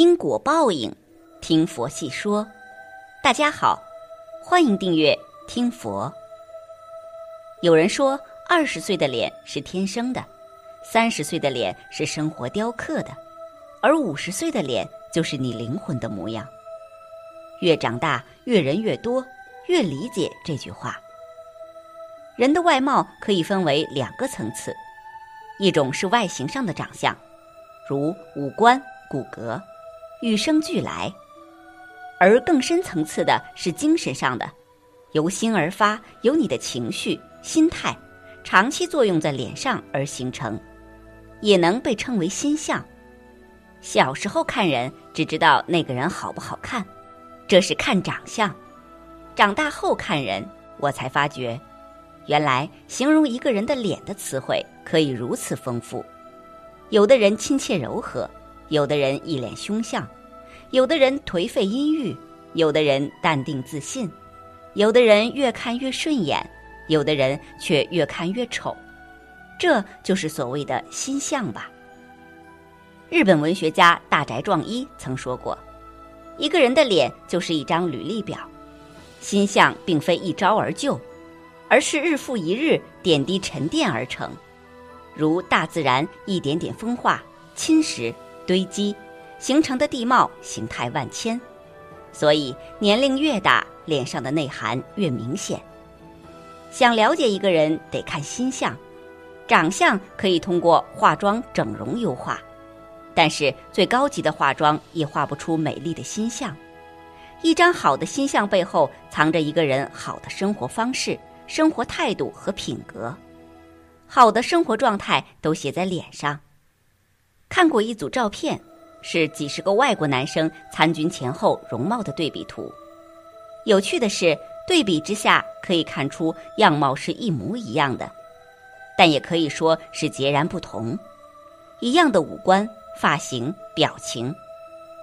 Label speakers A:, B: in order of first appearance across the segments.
A: 因果报应，听佛细说。大家好，欢迎订阅听佛。有人说，二十岁的脸是天生的，三十岁的脸是生活雕刻的，而五十岁的脸就是你灵魂的模样。越长大，越人越多，越理解这句话。人的外貌可以分为两个层次，一种是外形上的长相，如五官、骨骼。与生俱来，而更深层次的是精神上的，由心而发，由你的情绪、心态长期作用在脸上而形成，也能被称为心相。小时候看人只知道那个人好不好看，这是看长相；长大后看人，我才发觉，原来形容一个人的脸的词汇可以如此丰富。有的人亲切柔和。有的人一脸凶相，有的人颓废阴郁，有的人淡定自信，有的人越看越顺眼，有的人却越看越丑，这就是所谓的心相吧。日本文学家大宅壮一曾说过：“一个人的脸就是一张履历表，心相并非一朝而就，而是日复一日点滴沉淀而成，如大自然一点点风化侵蚀。”堆积形成的地貌形态万千，所以年龄越大，脸上的内涵越明显。想了解一个人，得看心相，长相可以通过化妆整容优化，但是最高级的化妆也画不出美丽的心相。一张好的心相背后，藏着一个人好的生活方式、生活态度和品格，好的生活状态都写在脸上。看过一组照片，是几十个外国男生参军前后容貌的对比图。有趣的是，对比之下可以看出样貌是一模一样的，但也可以说是截然不同。一样的五官、发型、表情，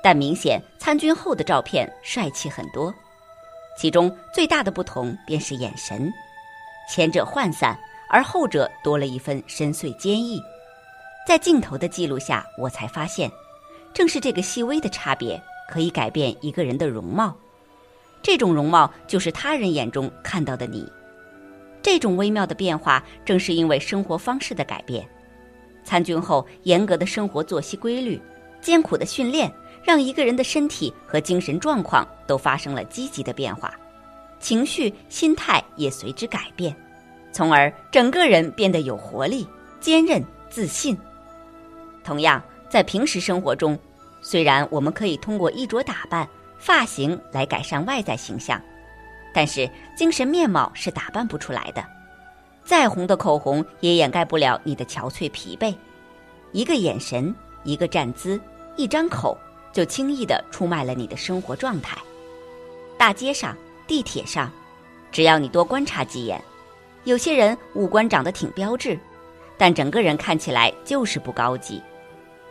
A: 但明显参军后的照片帅气很多。其中最大的不同便是眼神，前者涣散，而后者多了一分深邃坚毅。在镜头的记录下，我才发现，正是这个细微的差别可以改变一个人的容貌。这种容貌就是他人眼中看到的你。这种微妙的变化，正是因为生活方式的改变。参军后，严格的生活作息规律、艰苦的训练，让一个人的身体和精神状况都发生了积极的变化，情绪、心态也随之改变，从而整个人变得有活力、坚韧、自信。同样，在平时生活中，虽然我们可以通过衣着打扮、发型来改善外在形象，但是精神面貌是打扮不出来的。再红的口红也掩盖不了你的憔悴疲惫。一个眼神，一个站姿，一张口，就轻易地出卖了你的生活状态。大街上、地铁上，只要你多观察几眼，有些人五官长得挺标致，但整个人看起来就是不高级。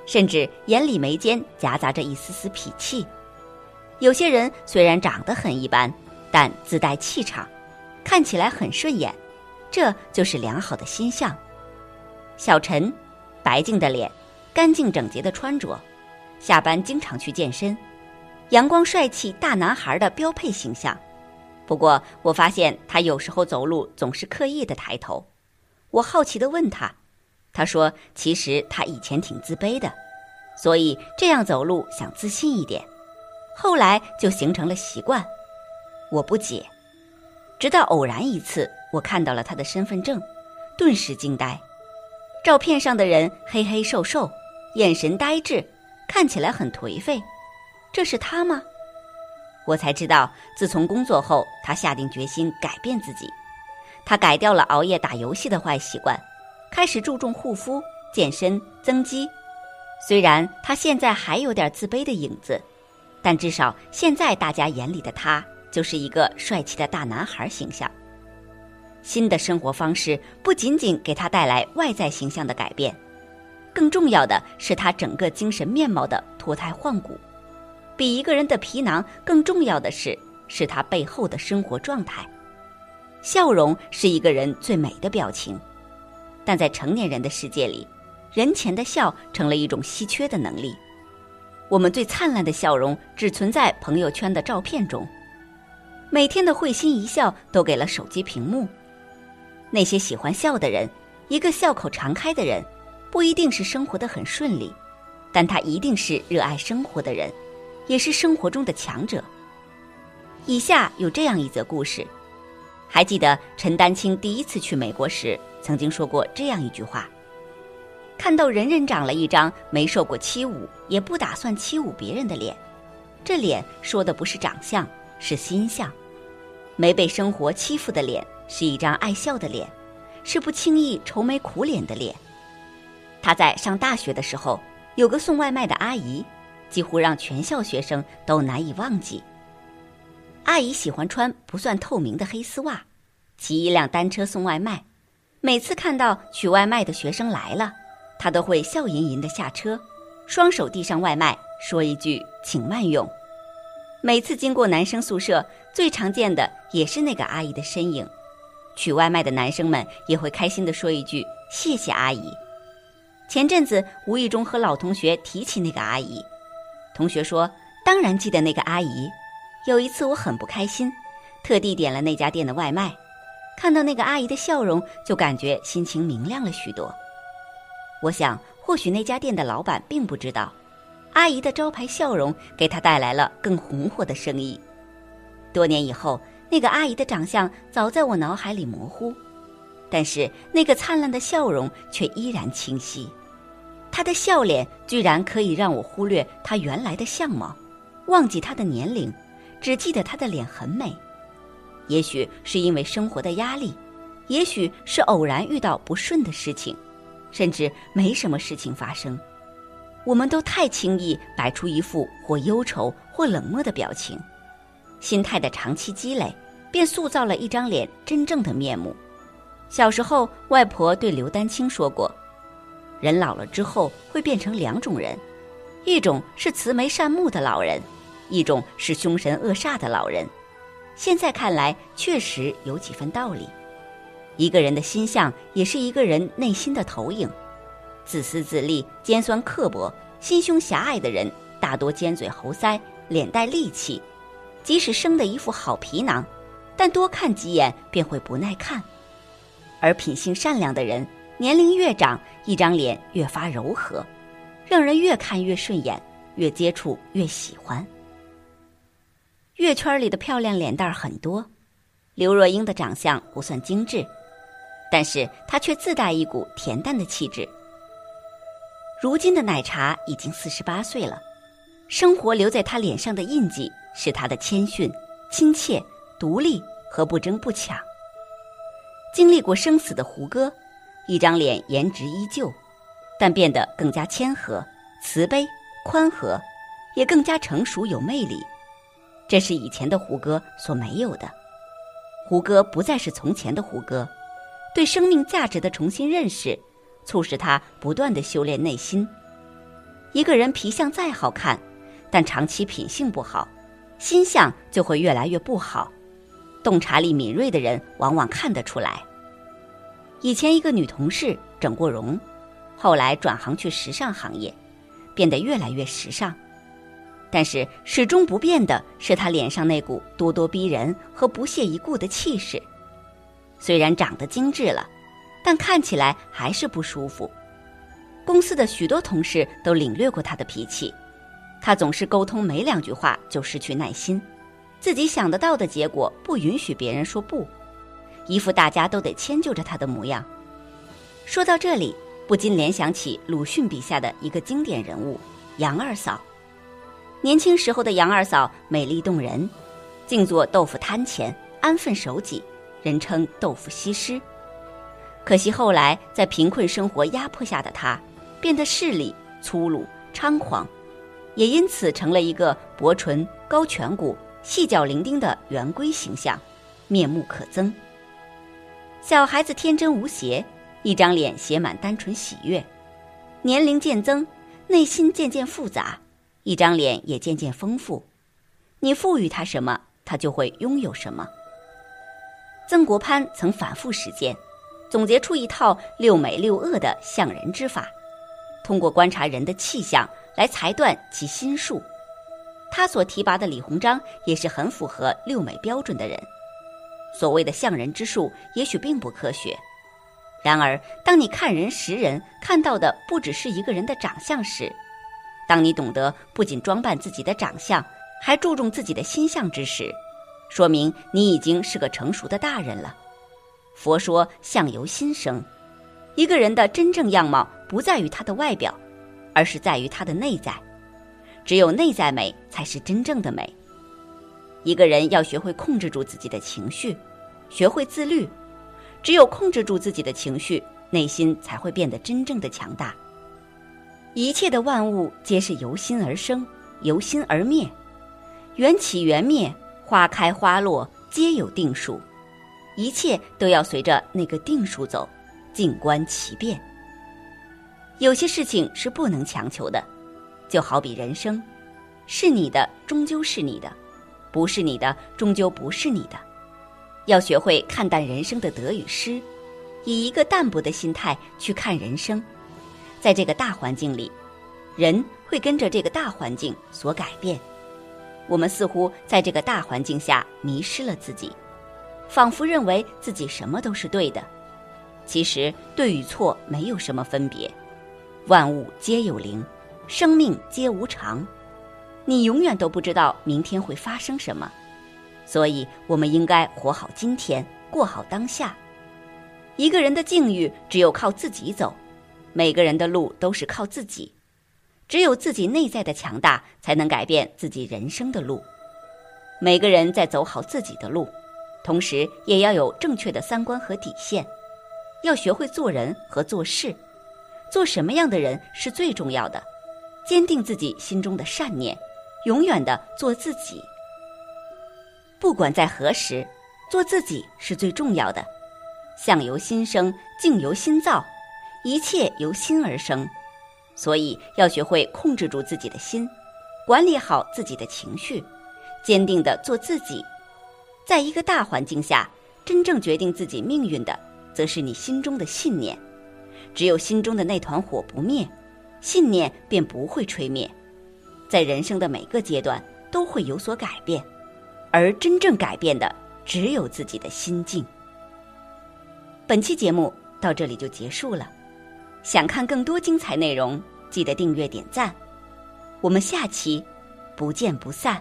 A: 甚至眼里眉间夹杂着一丝丝痞气，有些人虽然长得很一般，但自带气场，看起来很顺眼，这就是良好的心相。小陈，白净的脸，干净整洁的穿着，下班经常去健身，阳光帅气大男孩的标配形象。不过我发现他有时候走路总是刻意的抬头，我好奇的问他。他说：“其实他以前挺自卑的，所以这样走路想自信一点，后来就形成了习惯。”我不解，直到偶然一次，我看到了他的身份证，顿时惊呆。照片上的人黑黑瘦瘦，眼神呆滞，看起来很颓废。这是他吗？我才知道，自从工作后，他下定决心改变自己，他改掉了熬夜打游戏的坏习惯。开始注重护肤、健身、增肌。虽然他现在还有点自卑的影子，但至少现在大家眼里的他就是一个帅气的大男孩形象。新的生活方式不仅仅给他带来外在形象的改变，更重要的是他整个精神面貌的脱胎换骨。比一个人的皮囊更重要的是，是他背后的生活状态。笑容是一个人最美的表情。但在成年人的世界里，人前的笑成了一种稀缺的能力。我们最灿烂的笑容只存在朋友圈的照片中，每天的会心一笑都给了手机屏幕。那些喜欢笑的人，一个笑口常开的人，不一定是生活的很顺利，但他一定是热爱生活的人，也是生活中的强者。以下有这样一则故事，还记得陈丹青第一次去美国时，曾经说过这样一句话。看到人人长了一张没受过欺侮，也不打算欺侮别人的脸，这脸说的不是长相，是心相。没被生活欺负的脸，是一张爱笑的脸，是不轻易愁眉苦脸的脸。他在上大学的时候，有个送外卖的阿姨，几乎让全校学生都难以忘记。阿姨喜欢穿不算透明的黑丝袜，骑一辆单车送外卖，每次看到取外卖的学生来了。他都会笑吟吟的下车，双手递上外卖，说一句“请慢用”。每次经过男生宿舍，最常见的也是那个阿姨的身影。取外卖的男生们也会开心的说一句“谢谢阿姨”。前阵子无意中和老同学提起那个阿姨，同学说：“当然记得那个阿姨。”有一次我很不开心，特地点了那家店的外卖，看到那个阿姨的笑容，就感觉心情明亮了许多。我想，或许那家店的老板并不知道，阿姨的招牌笑容给他带来了更红火的生意。多年以后，那个阿姨的长相早在我脑海里模糊，但是那个灿烂的笑容却依然清晰。她的笑脸居然可以让我忽略她原来的相貌，忘记她的年龄，只记得她的脸很美。也许是因为生活的压力，也许是偶然遇到不顺的事情。甚至没什么事情发生，我们都太轻易摆出一副或忧愁或冷漠的表情，心态的长期积累，便塑造了一张脸真正的面目。小时候，外婆对刘丹青说过：“人老了之后会变成两种人，一种是慈眉善目的老人，一种是凶神恶煞的老人。”现在看来，确实有几分道理。一个人的心相，也是一个人内心的投影。自私自利、尖酸刻薄、心胸狭隘的人，大多尖嘴猴腮、脸带戾气。即使生的一副好皮囊，但多看几眼便会不耐看。而品性善良的人，年龄越长，一张脸越发柔和，让人越看越顺眼，越接触越喜欢。乐圈里的漂亮脸蛋很多，刘若英的长相不算精致。但是她却自带一股恬淡的气质。如今的奶茶已经四十八岁了，生活留在她脸上的印记是她的谦逊、亲切、独立和不争不抢。经历过生死的胡歌，一张脸颜值依旧，但变得更加谦和、慈悲、宽和，也更加成熟有魅力。这是以前的胡歌所没有的。胡歌不再是从前的胡歌。对生命价值的重新认识，促使他不断的修炼内心。一个人皮相再好看，但长期品性不好，心相就会越来越不好。洞察力敏锐的人往往看得出来。以前一个女同事整过容，后来转行去时尚行业，变得越来越时尚。但是始终不变的是他脸上那股咄咄逼人和不屑一顾的气势。虽然长得精致了，但看起来还是不舒服。公司的许多同事都领略过他的脾气，他总是沟通没两句话就失去耐心，自己想得到的结果不允许别人说不，一副大家都得迁就着他的模样。说到这里，不禁联想起鲁迅笔下的一个经典人物杨二嫂。年轻时候的杨二嫂美丽动人，静坐豆腐摊前，安分守己。人称豆腐西施，可惜后来在贫困生活压迫下的她，变得势利、粗鲁、猖狂，也因此成了一个薄唇、高颧骨、细脚伶仃的圆规形象，面目可憎。小孩子天真无邪，一张脸写满单纯喜悦；年龄渐增，内心渐渐复杂，一张脸也渐渐丰富。你赋予他什么，他就会拥有什么。曾国藩曾反复实践，总结出一套六美六恶的相人之法，通过观察人的气象来裁断其心术。他所提拔的李鸿章也是很符合六美标准的人。所谓的相人之术，也许并不科学。然而，当你看人识人，看到的不只是一个人的长相时，当你懂得不仅装扮自己的长相，还注重自己的心相之时，说明你已经是个成熟的大人了。佛说相由心生，一个人的真正样貌不在于他的外表，而是在于他的内在。只有内在美才是真正的美。一个人要学会控制住自己的情绪，学会自律。只有控制住自己的情绪，内心才会变得真正的强大。一切的万物皆是由心而生，由心而灭，缘起缘灭，花开花落，皆有定数。一切都要随着那个定数走，静观其变。有些事情是不能强求的，就好比人生，是你的终究是你的，不是你的终究不是你的。要学会看淡人生的得与失，以一个淡泊的心态去看人生。在这个大环境里，人会跟着这个大环境所改变。我们似乎在这个大环境下迷失了自己，仿佛认为自己什么都是对的。其实对与错没有什么分别。万物皆有灵，生命皆无常。你永远都不知道明天会发生什么。所以，我们应该活好今天，过好当下。一个人的境遇只有靠自己走，每个人的路都是靠自己。只有自己内在的强大，才能改变自己人生的路。每个人在走好自己的路，同时也要有正确的三观和底线。要学会做人和做事，做什么样的人是最重要的。坚定自己心中的善念，永远的做自己。不管在何时，做自己是最重要的。相由心生，境由心造，一切由心而生。所以要学会控制住自己的心，管理好自己的情绪，坚定的做自己。在一个大环境下，真正决定自己命运的，则是你心中的信念。只有心中的那团火不灭，信念便不会吹灭。在人生的每个阶段，都会有所改变。而真正改变的，只有自己的心境。本期节目到这里就结束了，想看更多精彩内容，记得订阅点赞。我们下期不见不散。